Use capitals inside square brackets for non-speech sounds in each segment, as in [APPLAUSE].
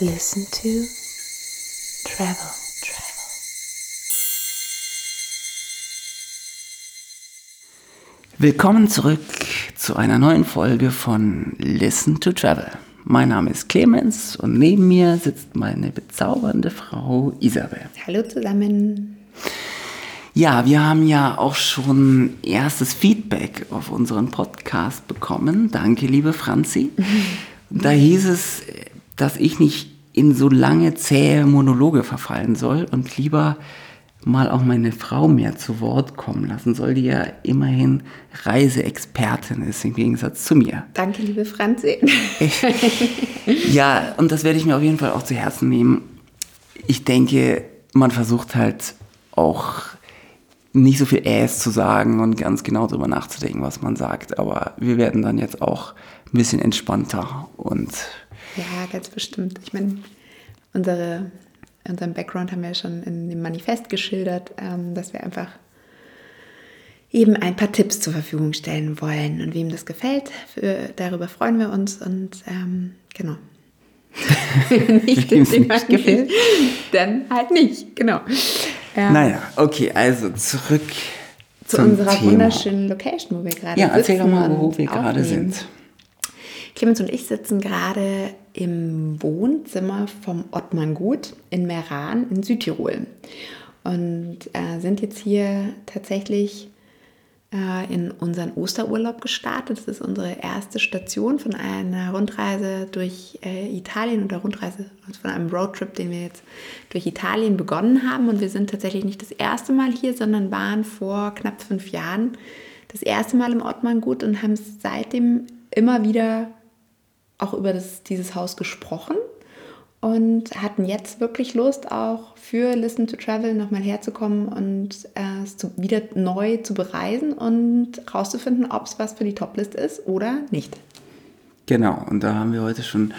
Listen to Travel. Travel. Willkommen zurück zu einer neuen Folge von Listen to Travel. Mein Name ist Clemens und neben mir sitzt meine bezaubernde Frau Isabel. Hallo zusammen. Ja, wir haben ja auch schon erstes Feedback auf unseren Podcast bekommen. Danke, liebe Franzi. [LAUGHS] Da hieß es, dass ich nicht in so lange zähe Monologe verfallen soll und lieber mal auch meine Frau mehr zu Wort kommen lassen soll, die ja immerhin Reiseexpertin ist im Gegensatz zu mir. Danke, liebe Franzi. ja, und das werde ich mir auf jeden Fall auch zu Herzen nehmen. Ich denke, man versucht halt auch nicht so viel Äs zu sagen und ganz genau darüber nachzudenken, was man sagt. Aber wir werden dann jetzt auch ein bisschen entspannter und. Ja, ganz bestimmt. Ich meine, unsere, unseren Background haben wir ja schon in dem Manifest geschildert, ähm, dass wir einfach eben ein paar Tipps zur Verfügung stellen wollen. Und wem das gefällt, für, darüber freuen wir uns. Und ähm, genau. [LAUGHS] nicht, dem nicht gefällt, dann halt nicht. Genau. Ja. Naja, okay, also zurück zu unserer Thema. wunderschönen Location, wo wir gerade sind. Ja, erzähl doch mal, wo wir gerade sind. Clemens und ich sitzen gerade im Wohnzimmer vom Ottmann Gut in Meran in Südtirol und äh, sind jetzt hier tatsächlich äh, in unseren Osterurlaub gestartet. Das ist unsere erste Station von einer Rundreise durch äh, Italien oder Rundreise also von einem Roadtrip, den wir jetzt durch Italien begonnen haben. Und wir sind tatsächlich nicht das erste Mal hier, sondern waren vor knapp fünf Jahren das erste Mal im Ottmanngut und haben seitdem immer wieder auch über das, dieses Haus gesprochen und hatten jetzt wirklich Lust, auch für Listen to Travel nochmal herzukommen und äh, es zu, wieder neu zu bereisen und rauszufinden, ob es was für die Toplist ist oder nicht. Genau, und da haben wir heute schon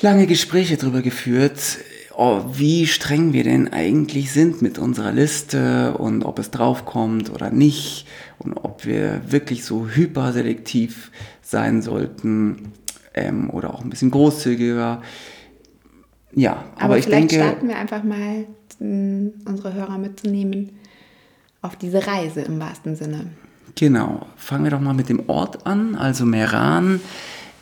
lange Gespräche darüber geführt, oh, wie streng wir denn eigentlich sind mit unserer Liste und ob es draufkommt oder nicht und ob wir wirklich so hyperselektiv sein sollten ähm, oder auch ein bisschen großzügiger ja, aber, aber ich vielleicht denke. starten wir einfach mal, unsere Hörer mitzunehmen auf diese Reise im wahrsten Sinne. Genau. Fangen wir doch mal mit dem Ort an. Also Meran,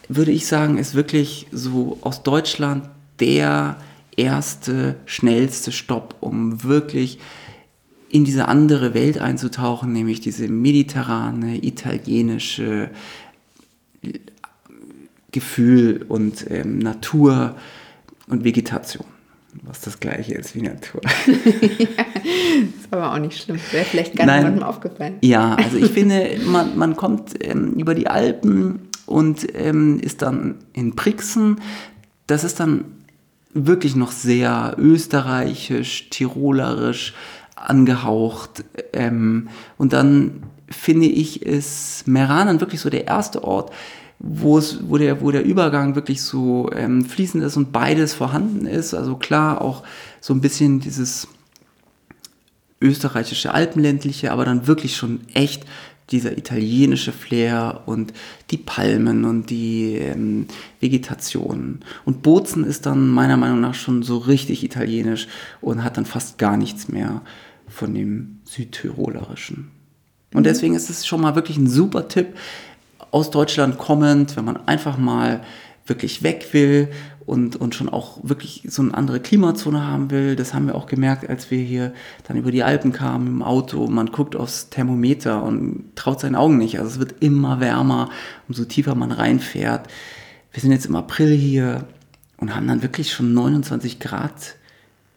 würde ich sagen, ist wirklich so aus Deutschland der erste, schnellste Stopp, um wirklich in diese andere Welt einzutauchen, nämlich diese mediterrane, italienische Gefühl und ähm, Natur und Vegetation. Was das gleiche ist wie Natur. ja, [LAUGHS] ist aber auch nicht schlimm. Wäre vielleicht gar niemandem aufgefallen. Ja, also ich finde, man, man kommt ähm, über die Alpen und ähm, ist dann in Brixen. Das ist dann wirklich noch sehr österreichisch, tirolerisch angehaucht. Ähm, und dann finde ich, ist Meran wirklich so der erste Ort, wo, es, wo, der, wo der Übergang wirklich so ähm, fließend ist und beides vorhanden ist. Also klar auch so ein bisschen dieses österreichische Alpenländliche, aber dann wirklich schon echt dieser italienische Flair und die Palmen und die ähm, Vegetation. Und Bozen ist dann meiner Meinung nach schon so richtig italienisch und hat dann fast gar nichts mehr von dem Südtirolerischen. Und mhm. deswegen ist es schon mal wirklich ein super Tipp, aus Deutschland kommend, wenn man einfach mal wirklich weg will und, und schon auch wirklich so eine andere Klimazone haben will. Das haben wir auch gemerkt, als wir hier dann über die Alpen kamen im Auto. Man guckt aufs Thermometer und traut seinen Augen nicht. Also es wird immer wärmer, umso tiefer man reinfährt. Wir sind jetzt im April hier und haben dann wirklich schon 29 Grad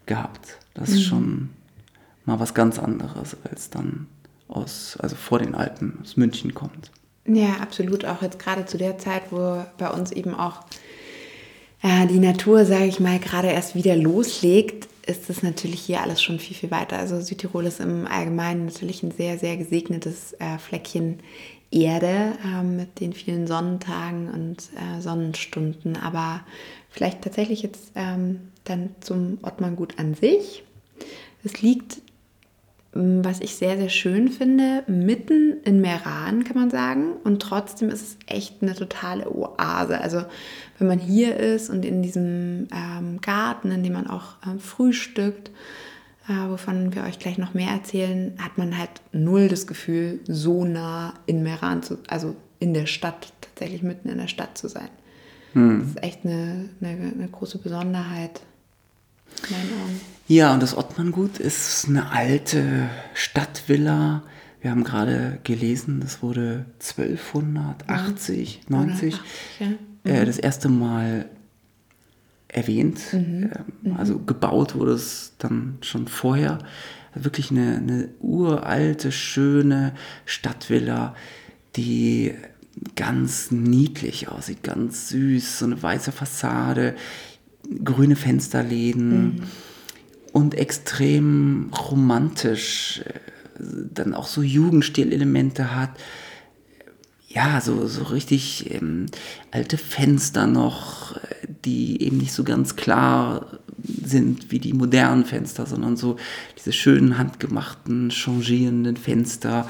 gehabt. Das ist mhm. schon mal was ganz anderes, als dann aus, also vor den Alpen aus München kommt. Ja, absolut. Auch jetzt gerade zu der Zeit, wo bei uns eben auch äh, die Natur, sage ich mal, gerade erst wieder loslegt, ist es natürlich hier alles schon viel, viel weiter. Also Südtirol ist im Allgemeinen natürlich ein sehr, sehr gesegnetes äh, Fleckchen Erde äh, mit den vielen Sonnentagen und äh, Sonnenstunden. Aber vielleicht tatsächlich jetzt ähm, dann zum Ottmanngut an sich. Es liegt was ich sehr, sehr schön finde, mitten in Meran, kann man sagen. Und trotzdem ist es echt eine totale Oase. Also wenn man hier ist und in diesem ähm, Garten, in dem man auch ähm, frühstückt, äh, wovon wir euch gleich noch mehr erzählen, hat man halt null das Gefühl, so nah in Meran zu, also in der Stadt, tatsächlich mitten in der Stadt zu sein. Hm. Das ist echt eine, eine, eine große Besonderheit. Ja, und das Ottmanngut ist eine alte Stadtvilla. Wir haben gerade gelesen, das wurde 1280, ja. 90 ja. mhm. äh, das erste Mal erwähnt. Mhm. Ähm, also gebaut wurde es dann schon vorher. Wirklich eine, eine uralte, schöne Stadtvilla, die ganz niedlich aussieht, ganz süß, so eine weiße Fassade, grüne Fensterläden. Mhm und extrem romantisch, äh, dann auch so Jugendstilelemente hat. Ja, so, so richtig ähm, alte Fenster noch, die eben nicht so ganz klar sind wie die modernen Fenster, sondern so diese schönen handgemachten, changierenden Fenster.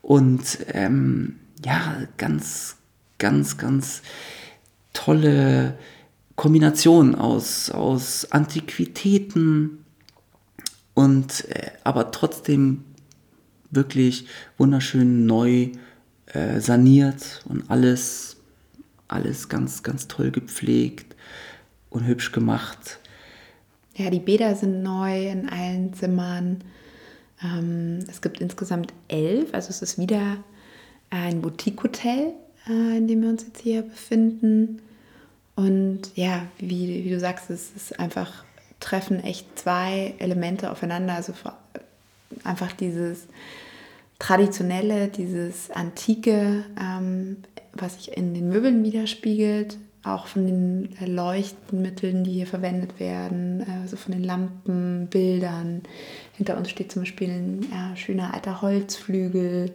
Und ähm, ja, ganz, ganz, ganz tolle Kombination aus, aus Antiquitäten, und äh, aber trotzdem wirklich wunderschön neu äh, saniert und alles, alles ganz, ganz toll gepflegt und hübsch gemacht. Ja, die Bäder sind neu in allen Zimmern. Ähm, es gibt insgesamt elf, also es ist wieder ein Boutique-Hotel, äh, in dem wir uns jetzt hier befinden. Und ja, wie, wie du sagst, es ist einfach treffen echt zwei Elemente aufeinander. Also einfach dieses Traditionelle, dieses Antike, ähm, was sich in den Möbeln widerspiegelt, auch von den Leuchtmitteln, die hier verwendet werden, also von den Lampen, Bildern. Hinter uns steht zum Beispiel ein ja, schöner alter Holzflügel.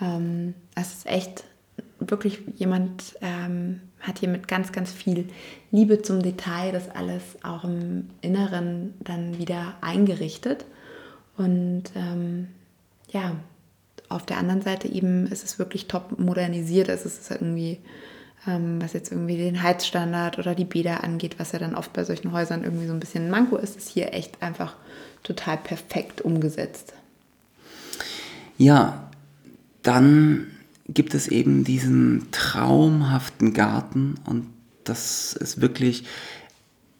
Ähm, ist echt wirklich jemand ähm, hat hier mit ganz, ganz viel Liebe zum Detail das alles auch im Inneren dann wieder eingerichtet. Und ähm, ja, auf der anderen Seite eben ist es wirklich top modernisiert. Es ist irgendwie, ähm, was jetzt irgendwie den Heizstandard oder die Bäder angeht, was ja dann oft bei solchen Häusern irgendwie so ein bisschen ein Manko ist, ist hier echt einfach total perfekt umgesetzt. Ja, dann gibt es eben diesen traumhaften Garten und das ist wirklich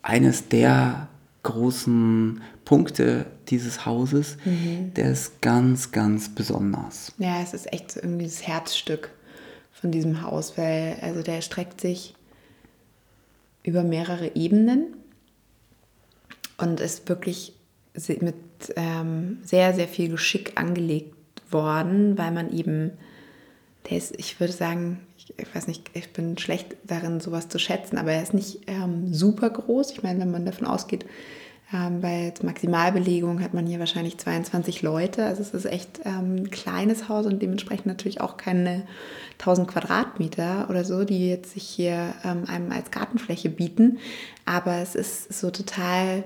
eines der großen Punkte dieses Hauses. Mhm. Der ist ganz, ganz besonders. Ja, es ist echt so irgendwie das Herzstück von diesem Haus, weil also der streckt sich über mehrere Ebenen und ist wirklich mit ähm, sehr, sehr viel Geschick angelegt worden, weil man eben der ist, ich würde sagen, ich, ich, weiß nicht, ich bin schlecht darin, sowas zu schätzen, aber er ist nicht ähm, super groß. Ich meine, wenn man davon ausgeht, ähm, bei Maximalbelegung hat man hier wahrscheinlich 22 Leute. Also es ist echt ähm, ein kleines Haus und dementsprechend natürlich auch keine 1000 Quadratmeter oder so, die jetzt sich hier ähm, einem als Gartenfläche bieten. Aber es ist so total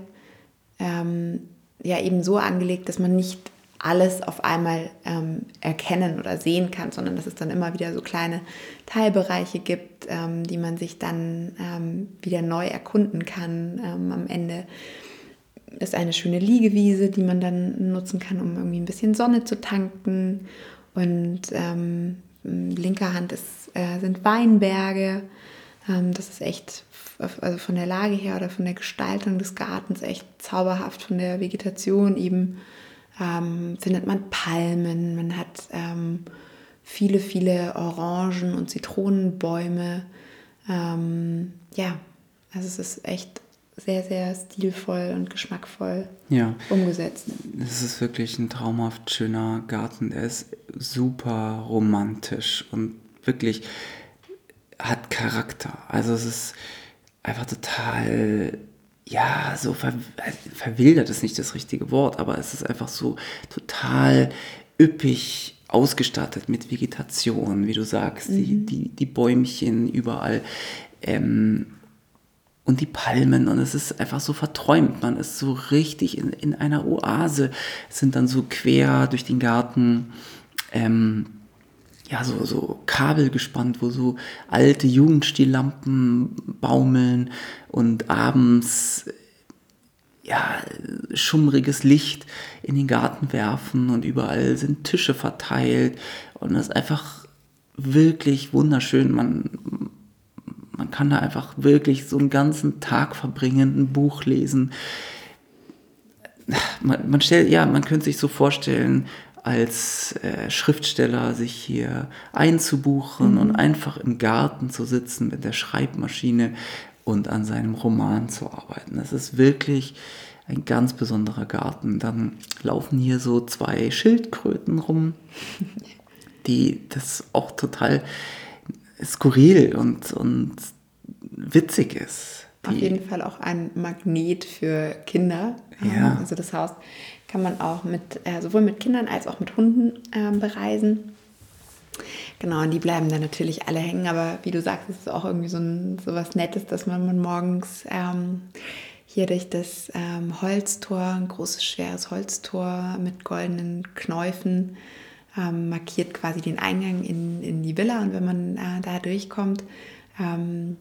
ähm, ja eben so angelegt, dass man nicht alles auf einmal ähm, erkennen oder sehen kann, sondern dass es dann immer wieder so kleine Teilbereiche gibt, ähm, die man sich dann ähm, wieder neu erkunden kann. Ähm, am Ende ist eine schöne Liegewiese, die man dann nutzen kann, um irgendwie ein bisschen Sonne zu tanken. Und ähm, linker Hand ist, äh, sind Weinberge. Ähm, das ist echt, also von der Lage her oder von der Gestaltung des Gartens echt zauberhaft, von der Vegetation eben ähm, findet man Palmen, man hat ähm, viele, viele Orangen- und Zitronenbäume. Ähm, ja, also es ist echt sehr, sehr stilvoll und geschmackvoll ja. umgesetzt. Es ist wirklich ein traumhaft schöner Garten. Der ist super romantisch und wirklich hat Charakter. Also es ist einfach total ja, so ver verwildert ist nicht das richtige Wort, aber es ist einfach so total üppig ausgestattet mit Vegetation, wie du sagst, mhm. die, die, die Bäumchen überall. Ähm, und die Palmen und es ist einfach so verträumt. Man ist so richtig in, in einer Oase. Es sind dann so quer durch den Garten ähm, ja, so, so Kabel gespannt, wo so alte Jugendstillampen baumeln und abends ja, schummriges Licht in den Garten werfen und überall sind Tische verteilt und das ist einfach wirklich wunderschön. Man, man kann da einfach wirklich so einen ganzen Tag verbringen, ein Buch lesen. Man, man stellt, ja, man könnte sich so vorstellen, als äh, Schriftsteller sich hier einzubuchen mhm. und einfach im Garten zu sitzen mit der Schreibmaschine und an seinem Roman zu arbeiten. Das ist wirklich ein ganz besonderer Garten. Dann laufen hier so zwei Schildkröten rum, [LAUGHS] die das auch total skurril und, und witzig ist. Auf jeden Fall auch ein Magnet für Kinder. Ja. Also das Haus kann man auch mit, äh, sowohl mit Kindern als auch mit Hunden äh, bereisen. Genau, und die bleiben dann natürlich alle hängen, aber wie du sagst, ist es auch irgendwie so, ein, so was Nettes, dass man morgens ähm, hier durch das ähm, Holztor, ein großes, schweres Holztor mit goldenen Knäufen, ähm, markiert quasi den Eingang in, in die Villa. Und wenn man äh, da durchkommt, ähm,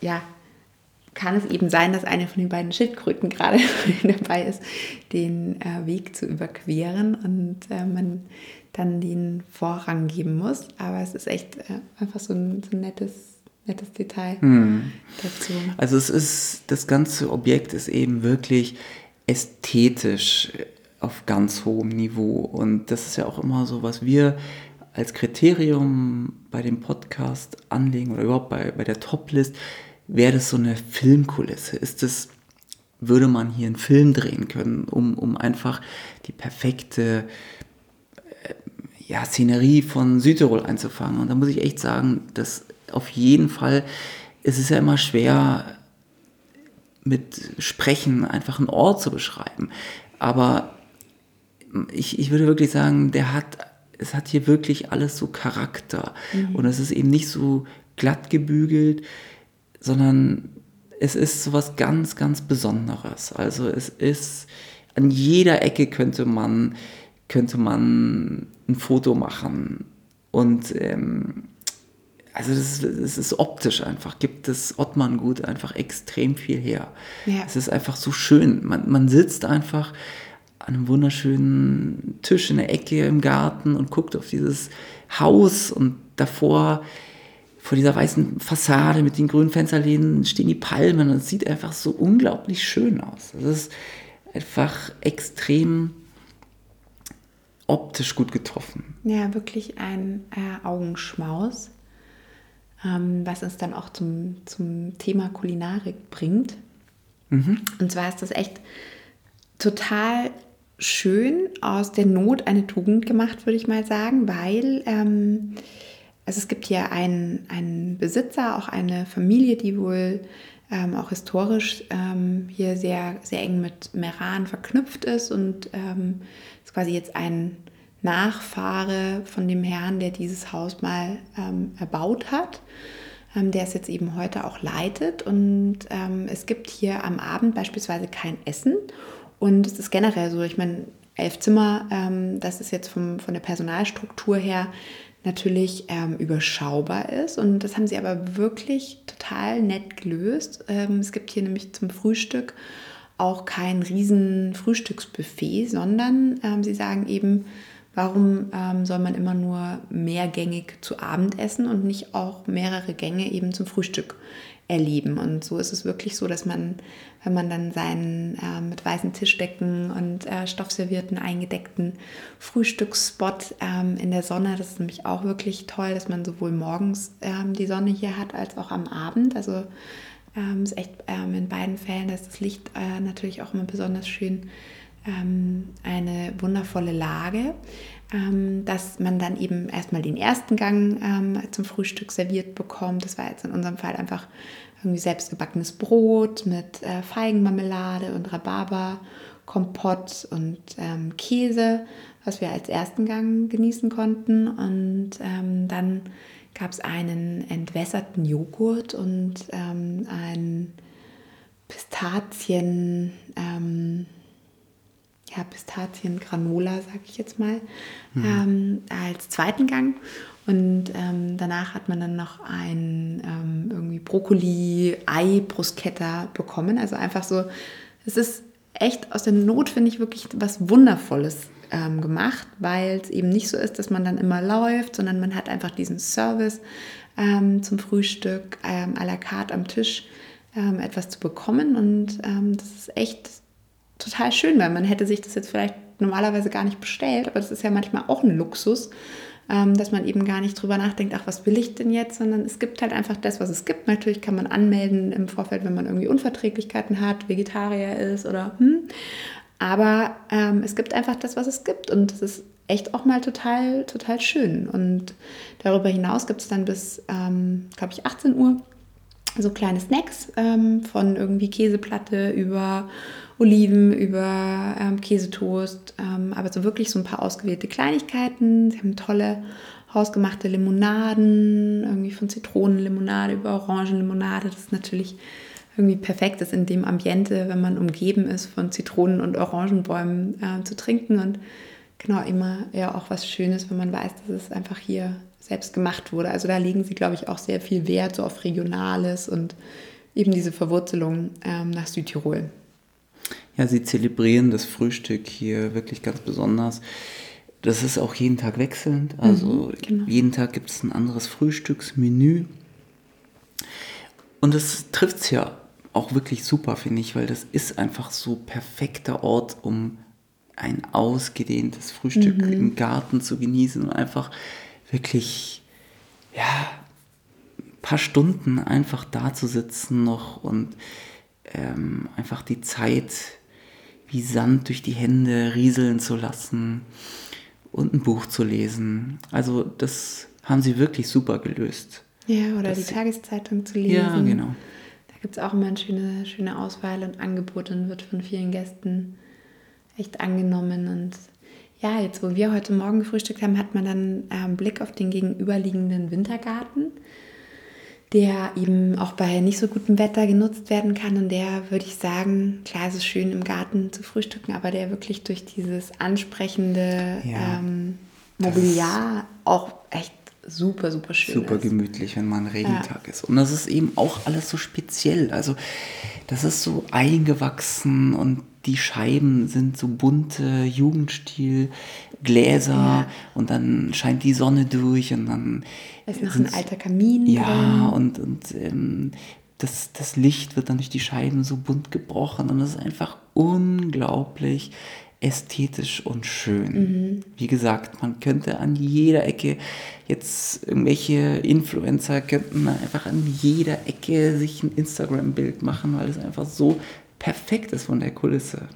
ja, kann es eben sein, dass eine von den beiden Schildkröten gerade [LAUGHS] dabei ist, den äh, Weg zu überqueren und äh, man dann den Vorrang geben muss. Aber es ist echt äh, einfach so ein, so ein nettes, nettes Detail hm. dazu. Also es ist, das ganze Objekt ist eben wirklich ästhetisch auf ganz hohem Niveau. Und das ist ja auch immer so, was wir als Kriterium bei dem Podcast anlegen oder überhaupt bei, bei der Top-List wäre das so eine Filmkulisse? Ist es, würde man hier einen Film drehen können, um, um einfach die perfekte äh, ja, Szenerie von Südtirol einzufangen? Und da muss ich echt sagen, dass auf jeden Fall, es ist ja immer schwer, mit Sprechen einfach einen Ort zu beschreiben. Aber ich, ich würde wirklich sagen, der hat, es hat hier wirklich alles so Charakter. Mhm. Und es ist eben nicht so glatt gebügelt sondern es ist so was ganz, ganz Besonderes. Also es ist, an jeder Ecke könnte man, könnte man ein Foto machen. Und ähm, also das ist, das ist, optisch einfach, gibt es Ottmann gut einfach extrem viel her. Ja. Es ist einfach so schön. Man, man sitzt einfach an einem wunderschönen Tisch in der Ecke im Garten und guckt auf dieses Haus und davor vor dieser weißen Fassade mit den grünen Fensterläden stehen die Palmen und es sieht einfach so unglaublich schön aus. Es ist einfach extrem optisch gut getroffen. Ja, wirklich ein äh, Augenschmaus, ähm, was uns dann auch zum, zum Thema Kulinarik bringt. Mhm. Und zwar ist das echt total schön aus der Not eine Tugend gemacht, würde ich mal sagen, weil ähm, also es gibt hier einen, einen Besitzer, auch eine Familie, die wohl ähm, auch historisch ähm, hier sehr, sehr eng mit Meran verknüpft ist und ähm, ist quasi jetzt ein Nachfahre von dem Herrn, der dieses Haus mal ähm, erbaut hat, ähm, der es jetzt eben heute auch leitet. Und ähm, es gibt hier am Abend beispielsweise kein Essen. Und es ist generell so, ich meine, elf Zimmer, das ist jetzt vom, von der Personalstruktur her natürlich ähm, überschaubar ist. Und das haben sie aber wirklich total nett gelöst. Ähm, es gibt hier nämlich zum Frühstück auch kein riesen Frühstücksbuffet, sondern ähm, sie sagen eben, warum ähm, soll man immer nur mehrgängig zu Abend essen und nicht auch mehrere Gänge eben zum Frühstück erleben. Und so ist es wirklich so, dass man, wenn man dann seinen äh, mit weißen Tischdecken und äh, stoffservierten eingedeckten Frühstücksspot ähm, in der Sonne, das ist nämlich auch wirklich toll, dass man sowohl morgens ähm, die Sonne hier hat als auch am Abend. Also ähm, ist echt ähm, in beiden Fällen, dass das Licht äh, natürlich auch immer besonders schön ähm, eine wundervolle Lage ähm, dass man dann eben erstmal den ersten Gang ähm, zum Frühstück serviert bekommt. Das war jetzt in unserem Fall einfach irgendwie selbstgebackenes Brot mit äh, Feigenmarmelade und Rhabarber-Kompott und ähm, Käse, was wir als ersten Gang genießen konnten. Und ähm, dann gab es einen entwässerten Joghurt und ähm, ein Pistazien, ähm, ja, Pistazien-Granola, sag ich jetzt mal, mhm. ähm, als zweiten Gang. Und ähm, danach hat man dann noch ein ähm, irgendwie Brokkoli-Ei-Bruschetta bekommen. Also einfach so, es ist echt aus der Not, finde ich, wirklich was Wundervolles ähm, gemacht, weil es eben nicht so ist, dass man dann immer läuft, sondern man hat einfach diesen Service ähm, zum Frühstück ähm, à la carte am Tisch ähm, etwas zu bekommen. Und das ist echt total schön, weil man hätte sich das jetzt vielleicht normalerweise gar nicht bestellt, aber das ist ja manchmal auch ein Luxus ähm, dass man eben gar nicht drüber nachdenkt, ach, was will ich denn jetzt, sondern es gibt halt einfach das, was es gibt. Natürlich kann man anmelden im Vorfeld, wenn man irgendwie Unverträglichkeiten hat, Vegetarier ist oder hm. Aber ähm, es gibt einfach das, was es gibt und das ist echt auch mal total, total schön. Und darüber hinaus gibt es dann bis, ähm, glaube ich, 18 Uhr so kleine Snacks ähm, von irgendwie Käseplatte über Oliven, über ähm, Käsetoast, ähm, aber so wirklich so ein paar ausgewählte Kleinigkeiten. Sie haben tolle hausgemachte Limonaden, irgendwie von Zitronenlimonade über Orangenlimonade. Das ist natürlich irgendwie perfekt ist in dem Ambiente, wenn man umgeben ist von Zitronen- und Orangenbäumen äh, zu trinken und genau immer ja auch was Schönes, wenn man weiß, dass es einfach hier selbst gemacht wurde. Also da legen sie, glaube ich, auch sehr viel Wert so auf Regionales und eben diese Verwurzelung ähm, nach Südtirol. Ja, sie zelebrieren das Frühstück hier wirklich ganz besonders. Das ist auch jeden Tag wechselnd. Also mhm, genau. jeden Tag gibt es ein anderes Frühstücksmenü. Und das trifft es ja auch wirklich super, finde ich, weil das ist einfach so perfekter Ort, um ein ausgedehntes Frühstück mhm. im Garten zu genießen und einfach wirklich, ja, ein paar Stunden einfach da zu sitzen noch und ähm, einfach die Zeit wie Sand durch die Hände rieseln zu lassen und ein Buch zu lesen. Also das haben sie wirklich super gelöst. Ja, oder die Tageszeitung zu lesen. Ja, genau. Da gibt es auch immer eine schöne, schöne Auswahl und Angebote und wird von vielen Gästen echt angenommen. Und ja, jetzt wo wir heute Morgen gefrühstückt haben, hat man dann ähm, Blick auf den gegenüberliegenden Wintergarten der eben auch bei nicht so gutem Wetter genutzt werden kann und der, würde ich sagen, klar, es ist schön im Garten zu frühstücken, aber der wirklich durch dieses ansprechende ja, ähm, Mobiliar auch echt super, super schön Super ist. gemütlich, wenn man ein Regentag ja. ist. Und das ist eben auch alles so speziell. Also das ist so eingewachsen und die Scheiben sind so bunte Jugendstil Gläser ja. und dann scheint die Sonne durch und dann ist noch ein alter Kamin ja drin. und und ähm, das, das Licht wird dann durch die Scheiben so bunt gebrochen und das ist einfach unglaublich ästhetisch und schön. Mhm. Wie gesagt, man könnte an jeder Ecke jetzt irgendwelche Influencer könnten einfach an jeder Ecke sich ein Instagram-Bild machen, weil es einfach so perfekt ist von der Kulisse.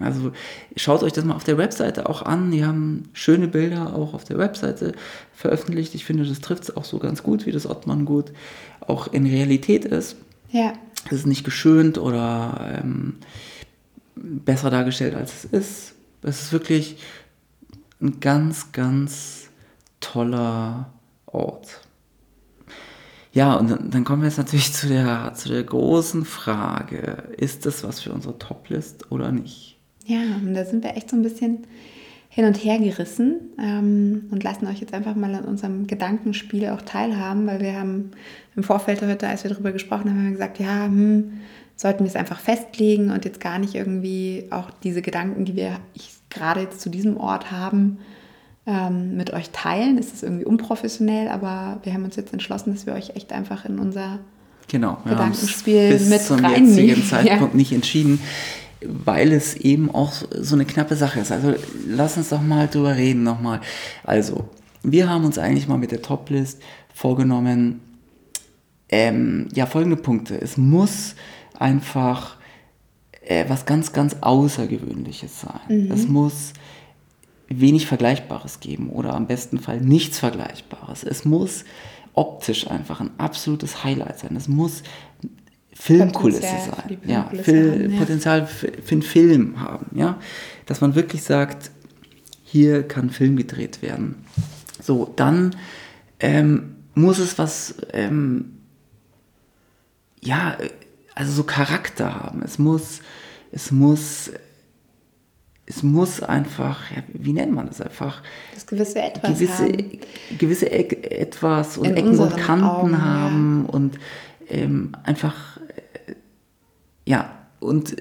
Also schaut euch das mal auf der Webseite auch an. Die haben schöne Bilder auch auf der Webseite veröffentlicht. Ich finde, das trifft es auch so ganz gut, wie das Ottmann gut auch in Realität ist. Ja. Es ist nicht geschönt oder ähm, besser dargestellt, als es ist. Es ist wirklich ein ganz, ganz toller Ort. Ja, und dann, kommen wir jetzt natürlich zu der, zu der großen Frage, ist das was für unsere Toplist oder nicht? Ja, und da sind wir echt so ein bisschen hin und her gerissen ähm, und lassen euch jetzt einfach mal an unserem Gedankenspiel auch teilhaben, weil wir haben im Vorfeld heute, als wir darüber gesprochen haben, haben wir gesagt, ja, hm, sollten wir es einfach festlegen und jetzt gar nicht irgendwie auch diese Gedanken, die wir gerade jetzt zu diesem Ort haben, ähm, mit euch teilen. Es ist irgendwie unprofessionell, aber wir haben uns jetzt entschlossen, dass wir euch echt einfach in unser genau, Gedankenspiel bis mit zum jetzigen [LAUGHS] Zeitpunkt ja. nicht entschieden, weil es eben auch so eine knappe Sache ist. Also lass uns doch mal drüber reden nochmal. Also, wir haben uns eigentlich mal mit der Toplist vorgenommen, ähm, ja, folgende Punkte. Es muss einfach äh, was ganz, ganz Außergewöhnliches sein. Mhm. Es muss wenig Vergleichbares geben oder am besten Fall nichts Vergleichbares. Es muss optisch einfach ein absolutes Highlight sein. Es muss Filmkulisse sein. Ja, Fil haben, ja. Potenzial für, für einen Film haben. Ja? Dass man wirklich sagt, hier kann Film gedreht werden. So, dann ähm, muss es was, ähm, ja, also so Charakter haben. Es muss, es muss, es muss einfach, ja, wie nennt man das einfach? Das gewisse Etwas gewisse, haben. gewisse Eck, Etwas und In Ecken und Kanten Augen, ja. haben und ähm, einfach, äh, ja, und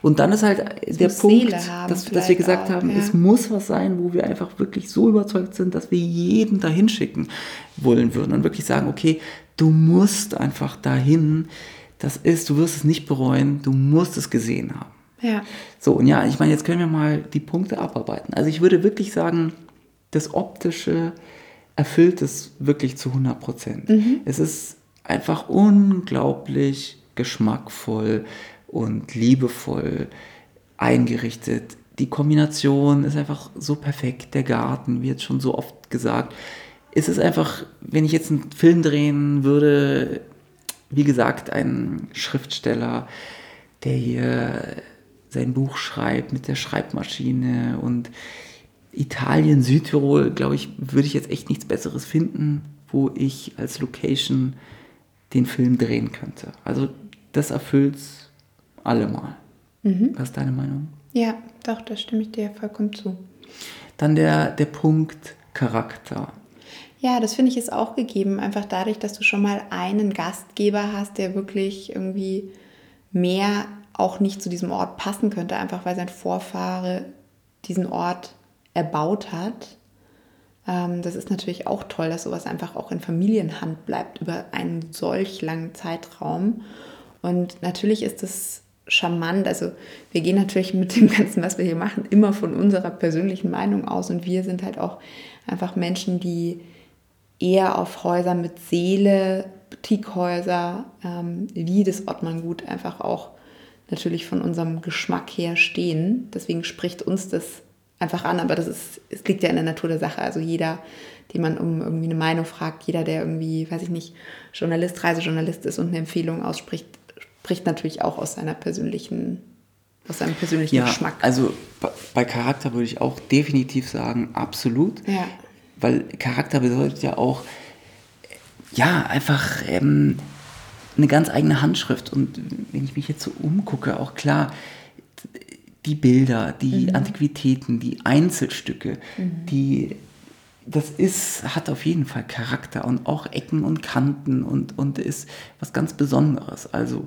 und dann ist halt der muss Punkt, dass, dass wir gesagt auch, haben, ja. es muss was sein, wo wir einfach wirklich so überzeugt sind, dass wir jeden dahin schicken wollen würden und wirklich sagen, okay, du musst einfach dahin, das ist, du wirst es nicht bereuen, du musst es gesehen haben. Ja. So, und ja, ich meine, jetzt können wir mal die Punkte abarbeiten. Also ich würde wirklich sagen, das Optische erfüllt es wirklich zu 100 Prozent. Es ist einfach unglaublich geschmackvoll und liebevoll eingerichtet. Die Kombination ist einfach so perfekt. Der Garten, wie jetzt schon so oft gesagt. Es ist einfach, wenn ich jetzt einen Film drehen würde, wie gesagt, ein Schriftsteller, der hier sein Buch schreibt mit der Schreibmaschine und Italien, Südtirol, glaube ich, würde ich jetzt echt nichts Besseres finden, wo ich als Location den Film drehen könnte. Also das erfüllt es allemal. Was ist deine Meinung? Ja, doch, da stimme ich dir vollkommen zu. Dann der, der Punkt Charakter. Ja, das finde ich ist auch gegeben, einfach dadurch, dass du schon mal einen Gastgeber hast, der wirklich irgendwie mehr auch nicht zu diesem Ort passen könnte, einfach weil sein Vorfahre diesen Ort erbaut hat. Ähm, das ist natürlich auch toll, dass sowas einfach auch in Familienhand bleibt über einen solch langen Zeitraum. Und natürlich ist es charmant. Also wir gehen natürlich mit dem Ganzen, was wir hier machen, immer von unserer persönlichen Meinung aus. Und wir sind halt auch einfach Menschen, die eher auf Häuser mit Seele, Boutiquehäuser, ähm, wie das Ottmanngut einfach auch natürlich von unserem Geschmack her stehen. Deswegen spricht uns das einfach an, aber das ist, es liegt ja in der Natur der Sache. Also jeder, den man um irgendwie eine Meinung fragt, jeder, der irgendwie, weiß ich nicht, Journalist, Reisejournalist ist und eine Empfehlung ausspricht, spricht natürlich auch aus seiner persönlichen, aus seinem persönlichen Ja, Geschmack. also bei- Charakter würde ich auch definitiv sagen, absolut. Ja. Weil Charakter bedeutet ja auch, ja, einfach ähm, eine ganz eigene Handschrift. Und wenn ich mich jetzt so umgucke, auch klar, die Bilder, die Antiquitäten, die Einzelstücke, die das ist, hat auf jeden Fall Charakter und auch Ecken und Kanten und, und ist was ganz Besonderes. Also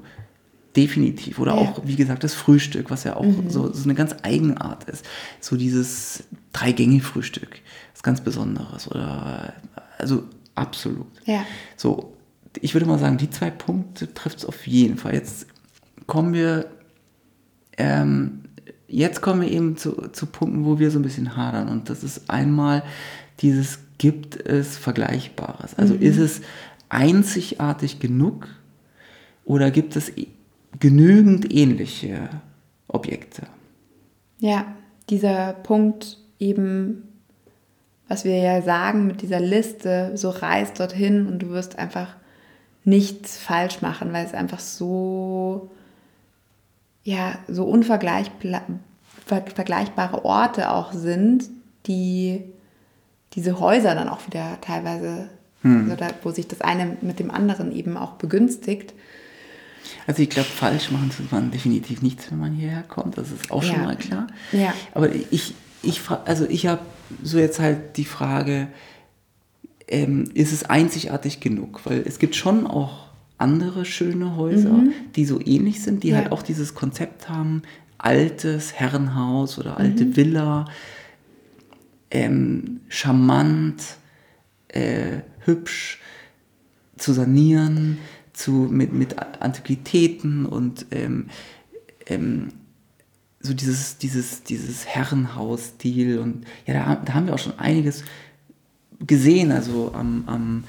definitiv. Oder Ja. auch, wie gesagt, das Frühstück, was ja auch so, so eine ganz Eigenart ist. So dieses Drei-Gänge-Frühstück, was ganz Besonderes. Oder also absolut. Ja. So, ich würde mal sagen, die zwei Punkte trifft es auf jeden Fall. Jetzt kommen wir, ähm, jetzt kommen wir eben zu, zu Punkten, wo wir so ein bisschen hadern. Und das ist einmal dieses, gibt es Vergleichbares? Also ist es einzigartig genug oder gibt es e- genügend ähnliche Objekte? Ja, dieser Punkt eben, was wir ja sagen mit dieser Liste, so reist dorthin und du wirst einfach nichts falsch machen, weil es einfach so, ja, so unvergleichbare vergleichbare Orte auch sind, die diese Häuser dann auch wieder teilweise, also da, wo sich das eine mit dem anderen eben auch begünstigt. Also ich glaube, falsch machen tut man definitiv nichts, wenn man hierher kommt. Das ist auch schon Ja. mal klar. Ja. Aber ich, ich, also ich habe so jetzt halt die Frage, ähm, ist es einzigartig genug? Weil es gibt schon auch andere schöne Häuser, die so ähnlich sind, die Ja. halt auch dieses Konzept haben, altes Herrenhaus oder alte Villa, ähm, charmant, äh, hübsch zu sanieren, zu, mit, mit Antiquitäten und ähm, ähm, so dieses, dieses, dieses Herrenhaus-Stil und ja, da, da haben wir auch schon einiges gesehen. Also am, am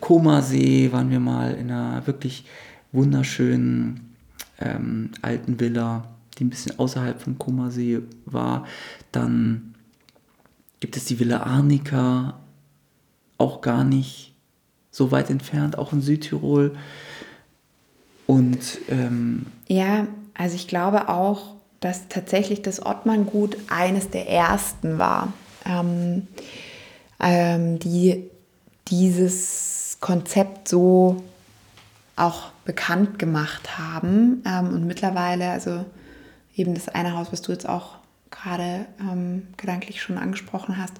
Koma-See waren wir mal in einer wirklich wunderschönen ähm, alten Villa, die ein bisschen außerhalb vom Koma-See war. Dann gibt es die Villa Arnica, auch gar nicht so weit entfernt, auch in Südtirol. Und ähm, Ja, also ich glaube auch, dass tatsächlich das Ottmanngut eines der ersten war, ähm, ähm, die dieses Konzept so auch bekannt gemacht haben. Ähm, und mittlerweile, also eben das eine Haus, was du jetzt auch gerade ähm, gedanklich schon angesprochen hast,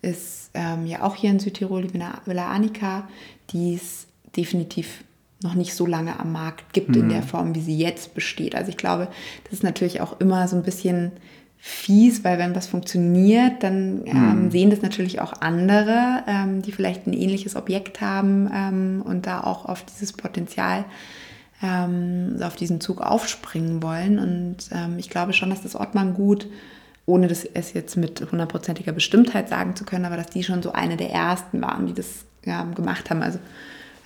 ist ähm, ja auch hier in Südtirol, die Villa Annika, die es definitiv noch nicht so lange am Markt gibt mhm. in der Form, wie sie jetzt besteht. Also ich glaube, das ist natürlich auch immer so ein bisschen fies, weil wenn was funktioniert, dann ähm, mhm. sehen das natürlich auch andere, ähm, die vielleicht ein ähnliches Objekt haben ähm, und da auch auf dieses Potenzial, ähm, auf diesen Zug aufspringen wollen. Und ähm, ich glaube schon, dass das Ottmann gut, ohne das es jetzt mit hundertprozentiger Bestimmtheit sagen zu können, aber dass die schon so eine der ersten waren, die das gemacht haben. Also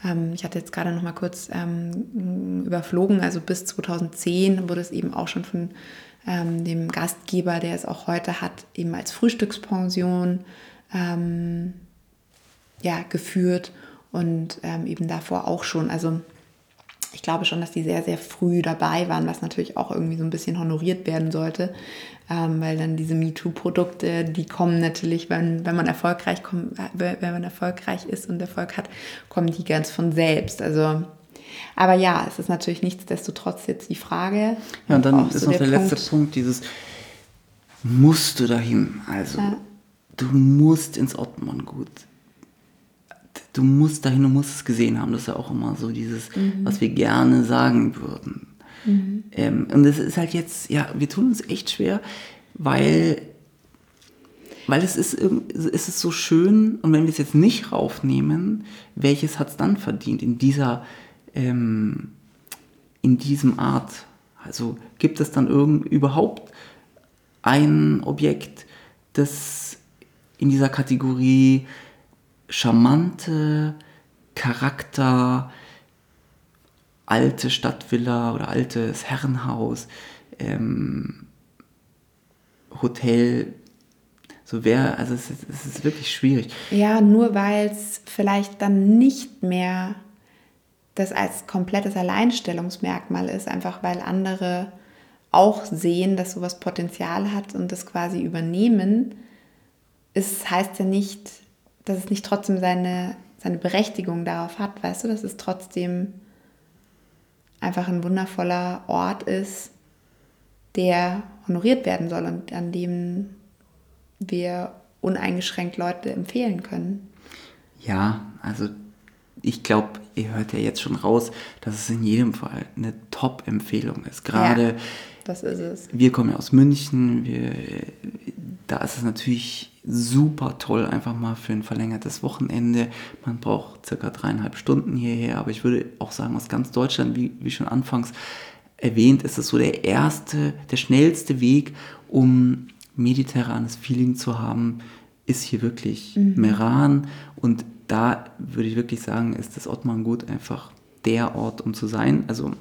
ähm, ich hatte jetzt gerade noch mal kurz überflogen, also bis 2010 wurde es eben auch schon von ähm, dem Gastgeber, der es auch heute hat, eben als Frühstückspension ähm, ja, geführt und ähm, eben davor auch schon. Also ich glaube schon, dass die sehr, sehr früh dabei waren, was natürlich auch irgendwie so ein bisschen honoriert werden sollte, ähm, weil dann diese MeToo-Produkte, die kommen natürlich, wenn, wenn, man erfolgreich kommt, wenn man erfolgreich ist und Erfolg hat, kommen die ganz von selbst. Also aber ja, es ist natürlich nichtsdestotrotz jetzt die Frage. Ja, und dann ist so noch der, der letzte Punkt, dieses musst du dahin. Also, ja. du musst ins Ottmann-Gut. Du musst dahin, du musst es gesehen haben. Das ist ja auch immer so dieses, mhm. was wir gerne sagen würden. Mhm. Ähm, und es ist halt jetzt, ja, wir tun uns echt schwer, weil weil es ist, es ist so schön und wenn wir es jetzt nicht raufnehmen, welches hat es dann verdient in dieser ähm, in diesem Art? Also gibt es dann irgend, überhaupt ein Objekt, das in dieser Kategorie charmante Charakter, alte Stadtvilla oder altes Herrenhaus, ähm, Hotel, so wäre, also es es ist wirklich schwierig. Ja, nur weil es vielleicht dann nicht mehr das als komplettes Alleinstellungsmerkmal ist, einfach weil andere auch sehen, dass sowas Potenzial hat und das quasi übernehmen, es heißt ja nicht, dass es nicht trotzdem seine, seine Berechtigung darauf hat, weißt du, dass es trotzdem einfach ein wundervoller Ort ist, der honoriert werden soll und an dem wir uneingeschränkt Leute empfehlen können. Ja, also ich glaube, ihr hört ja jetzt schon raus, dass es in jedem Fall eine Top-Empfehlung ist. Gerade, ja, das ist es. Wir kommen ja aus München, wir, da ist es natürlich super toll, einfach mal für ein verlängertes Wochenende. Man braucht circa dreieinhalb Stunden hierher, aber ich würde auch sagen, aus ganz Deutschland, wie, wie schon anfangs erwähnt, ist es so der erste, der schnellste Weg, um mediterranes Feeling zu haben, ist hier wirklich mhm. Meran und da würde ich wirklich sagen, ist das Ottmar Gut einfach der Ort, um zu sein. Also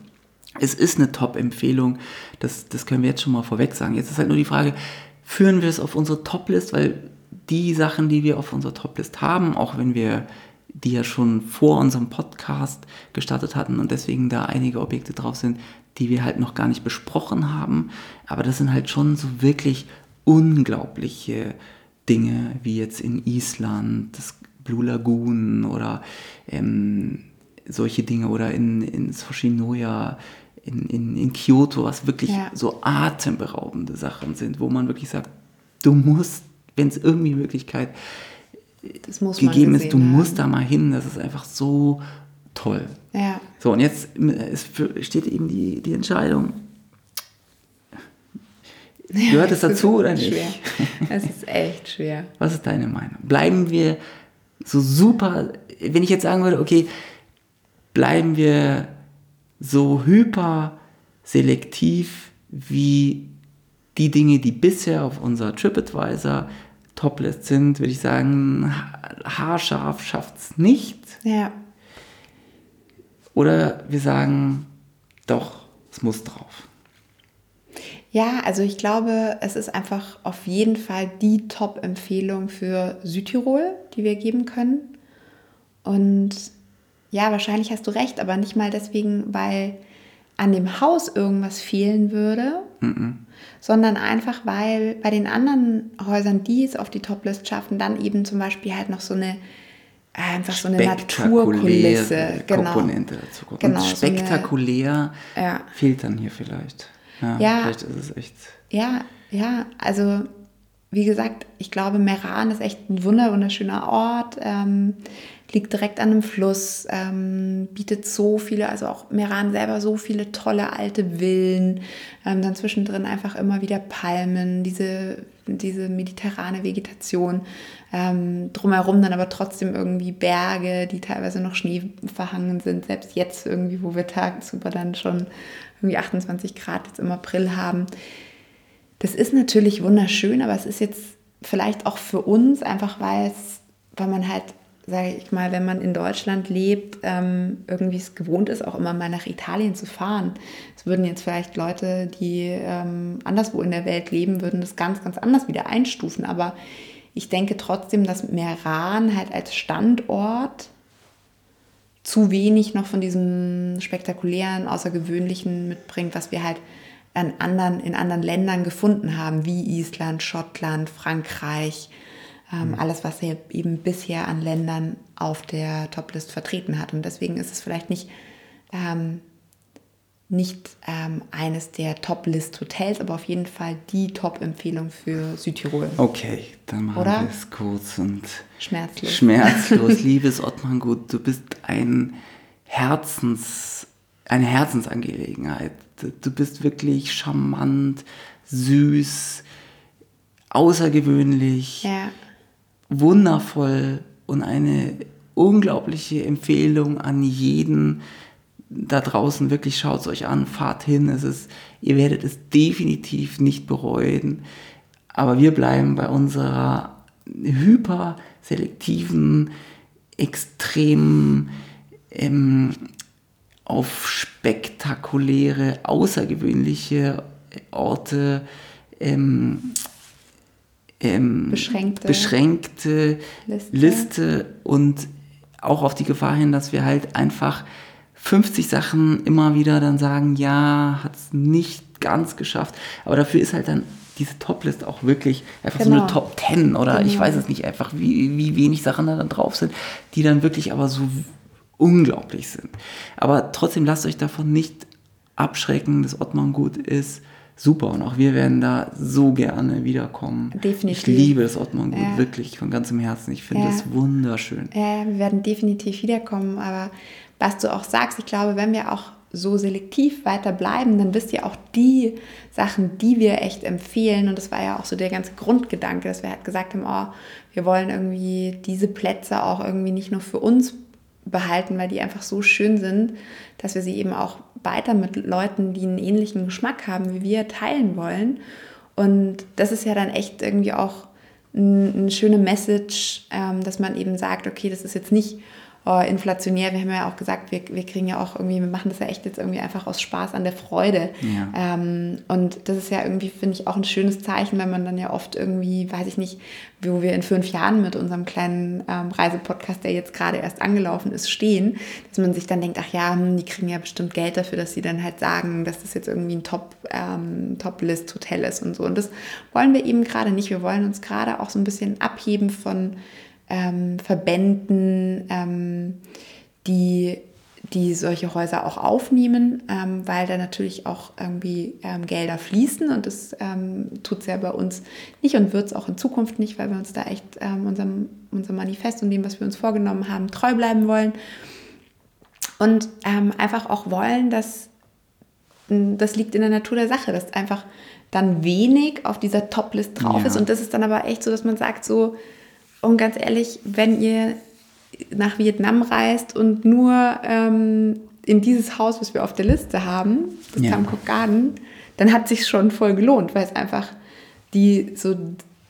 es ist eine Top-Empfehlung, das, das können wir jetzt schon mal vorweg sagen. Jetzt ist halt nur die Frage, führen wir es auf unsere Top-List, weil die Sachen, die wir auf unserer Top-List haben, auch wenn wir die ja schon vor unserem Podcast gestartet hatten und deswegen da einige Objekte drauf sind, die wir halt noch gar nicht besprochen haben. Aber das sind halt schon so wirklich unglaubliche Dinge, wie jetzt in Island, das Blue Lagoon oder ähm, solche Dinge oder in, in Soshinoya, in, in, in Kyoto, was wirklich ja. so atemberaubende Sachen sind, wo man wirklich sagt, du musst, wenn es irgendwie Möglichkeit gegeben ist, du haben. musst da mal hin, das ist einfach so toll. Ja. So, und jetzt steht eben die, die Entscheidung. [LAUGHS] Gehört es dazu oder nicht? Schwer. Es ist echt schwer. Was ist deine Meinung? Bleiben wir so super, wenn ich jetzt sagen würde, okay, bleiben wir so hyper selektiv wie die Dinge, die bisher auf unserer TripAdvisor Toplist sind, würde ich sagen, haarscharf schafft es nicht. Ja. Oder wir sagen, doch, es muss drauf. Ja, also ich glaube, es ist einfach auf jeden Fall die Top-Empfehlung für Südtirol, die wir geben können. Und ja, wahrscheinlich hast du recht, aber nicht mal deswegen, weil an dem Haus irgendwas fehlen würde, mm -mm. sondern einfach, weil bei den anderen Häusern, die es auf die Top-List schaffen, dann eben zum Beispiel halt noch so eine einfach so eine Naturkulisse. Genau. Komponente dazu kommt. Genau, Und spektakulär so eine, ja. fehlt dann hier vielleicht. Ja, ja, vielleicht ist es echt. Ja, ja, also wie gesagt, ich glaube, Meran ist echt ein wunderschöner Ort. Ähm, liegt direkt an einem Fluss, ähm, bietet so viele, also auch Meran selber so viele tolle alte Villen, ähm, dann zwischendrin einfach immer wieder Palmen, diese, diese mediterrane Vegetation, ähm, drumherum dann aber trotzdem irgendwie Berge, die teilweise noch Schnee verhangen sind, selbst jetzt irgendwie, wo wir tagsüber dann schon irgendwie 28 Grad jetzt im April haben. Das ist natürlich wunderschön, aber es ist jetzt vielleicht auch für uns einfach, weil es, weil man halt sage ich mal, wenn man in Deutschland lebt, ähm, irgendwie es gewohnt ist, auch immer mal nach Italien zu fahren. Es würden jetzt vielleicht Leute, die ähm, anderswo in der Welt leben, würden das ganz, ganz anders wieder einstufen. Aber ich denke trotzdem, dass Meran halt als Standort zu wenig noch von diesem spektakulären, außergewöhnlichen mitbringt, was wir halt an anderen, in anderen Ländern gefunden haben, wie Island, Schottland, Frankreich, ähm, mhm. alles, was er eben bisher an Ländern auf der Toplist vertreten hat. Und deswegen ist es vielleicht nicht, ähm, nicht ähm, eines der Top-List-Hotels, aber auf jeden Fall die Top-Empfehlung für Südtirol. Okay, dann machen Oder? wir es kurz und schmerzlos. Schmerzlos. [LAUGHS] Liebes Ottmann Gut, du bist ein Herzens, eine Herzensangelegenheit. Du bist wirklich charmant, süß, außergewöhnlich. Ja wundervoll und eine unglaubliche Empfehlung an jeden da draußen. Wirklich schaut es euch an, fahrt hin. Es ist, ihr werdet es definitiv nicht bereuen. Aber wir bleiben bei unserer hyperselektiven, extrem ähm, auf spektakuläre, außergewöhnliche Orte ähm, ähm, beschränkte, beschränkte Liste. Liste. und auch auf die Gefahr hin, dass wir halt einfach 50 Sachen immer wieder dann sagen, ja, hat es nicht ganz geschafft. Aber dafür ist halt dann diese Toplist auch wirklich einfach genau. so eine genau. Top 10 oder genau. ich weiß es nicht, einfach wie, wie wenig Sachen da dann drauf sind, die dann wirklich aber so unglaublich sind. Aber trotzdem lasst euch davon nicht abschrecken, dass Ottmann gut ist super und auch wir werden da so gerne wiederkommen. Definitiv. Ich liebe das Ottmann gut, ja. wirklich von ganzem Herzen. Ich finde es ja. wunderschön. Ja, wir werden definitiv wiederkommen, aber was du auch sagst, ich glaube, wenn wir auch so selektiv weiter bleiben, dann wisst ihr auch die Sachen, die wir echt empfehlen. Und das war ja auch so der ganze Grundgedanke, dass wir halt gesagt haben, oh, wir wollen irgendwie diese Plätze auch irgendwie nicht nur für uns behalten, weil die einfach so schön sind, dass wir sie eben auch weiter mit Leuten, die einen ähnlichen Geschmack haben wie wir, teilen wollen. Und das ist ja dann echt irgendwie auch eine schöne Message, ähm, dass man eben sagt, okay, das ist jetzt nicht oh, inflationär. Wir haben ja auch gesagt, wir, wir kriegen ja auch irgendwie, wir machen das ja echt jetzt irgendwie einfach aus Spaß an der Freude. Ja. Ähm, und das ist ja irgendwie, finde ich, auch ein schönes Zeichen, wenn man dann ja oft irgendwie, weiß ich nicht, wo wir in fünf Jahren mit unserem kleinen ähm, Reisepodcast, der jetzt gerade erst angelaufen ist, stehen, dass man sich dann denkt, ach ja, hm, die kriegen ja bestimmt Geld dafür, dass sie dann halt sagen, dass das jetzt irgendwie ein Top, ähm, Top-List-Hotel ist und so. Und das wollen wir eben gerade nicht. Wir wollen uns gerade auch so ein bisschen abheben von ähm, Verbänden, ähm, die, die solche Häuser auch aufnehmen, ähm, weil da natürlich auch irgendwie ähm, Gelder fließen. Und das ähm, tut es ja bei uns nicht und wird es auch in Zukunft nicht, weil wir uns da echt ähm, unserem, unserem Manifest und dem, was wir uns vorgenommen haben, treu bleiben wollen. Und einfach auch wollen, dass das liegt in der Natur der Sache, dass einfach dann wenig auf dieser Top-List drauf ja. ist. Und das ist dann aber echt so, dass man sagt so, und ganz ehrlich, wenn ihr nach Vietnam reist und nur ähm, in dieses Haus, was wir auf der Liste haben, das ja. Tam Garden, dann hat sich schon voll gelohnt, weil es einfach die so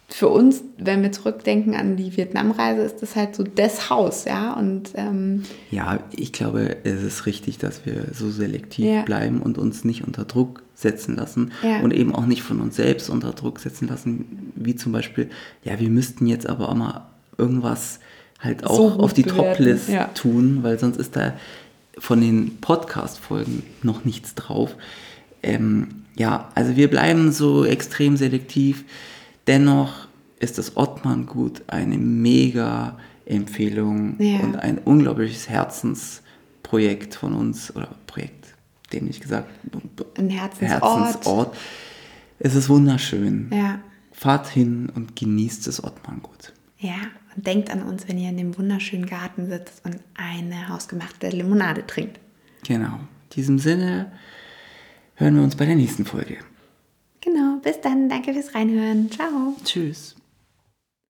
für uns, wenn wir zurückdenken an die Vietnamreise, ist das halt so das Haus, ja. Und ähm, ja, ich glaube, es ist richtig, dass wir so selektiv ja. bleiben und uns nicht unter Druck setzen lassen ja. und eben auch nicht von uns selbst unter Druck setzen lassen, wie zum Beispiel, ja, wir müssten jetzt aber auch mal irgendwas halt auch so auf die Top-List ja. tun, weil sonst ist da von den Podcast-Folgen noch nichts drauf. Ähm, ja, also wir bleiben so extrem selektiv. Dennoch ist das Ottmann gut eine mega Empfehlung Ja. und ein unglaubliches Herzensprojekt von uns, oder Projekt, dämlich gesagt, Ein Herzensort. Herzensort. Es ist wunderschön. Ja. Fahrt hin und genießt das Ottmanngut. Ja, und denkt an uns, wenn ihr in dem wunderschönen Garten sitzt und eine hausgemachte Limonade trinkt. Genau. In diesem Sinne hören wir uns bei der nächsten Folge. Genau, bis dann. Danke fürs Reinhören. Ciao. Tschüss.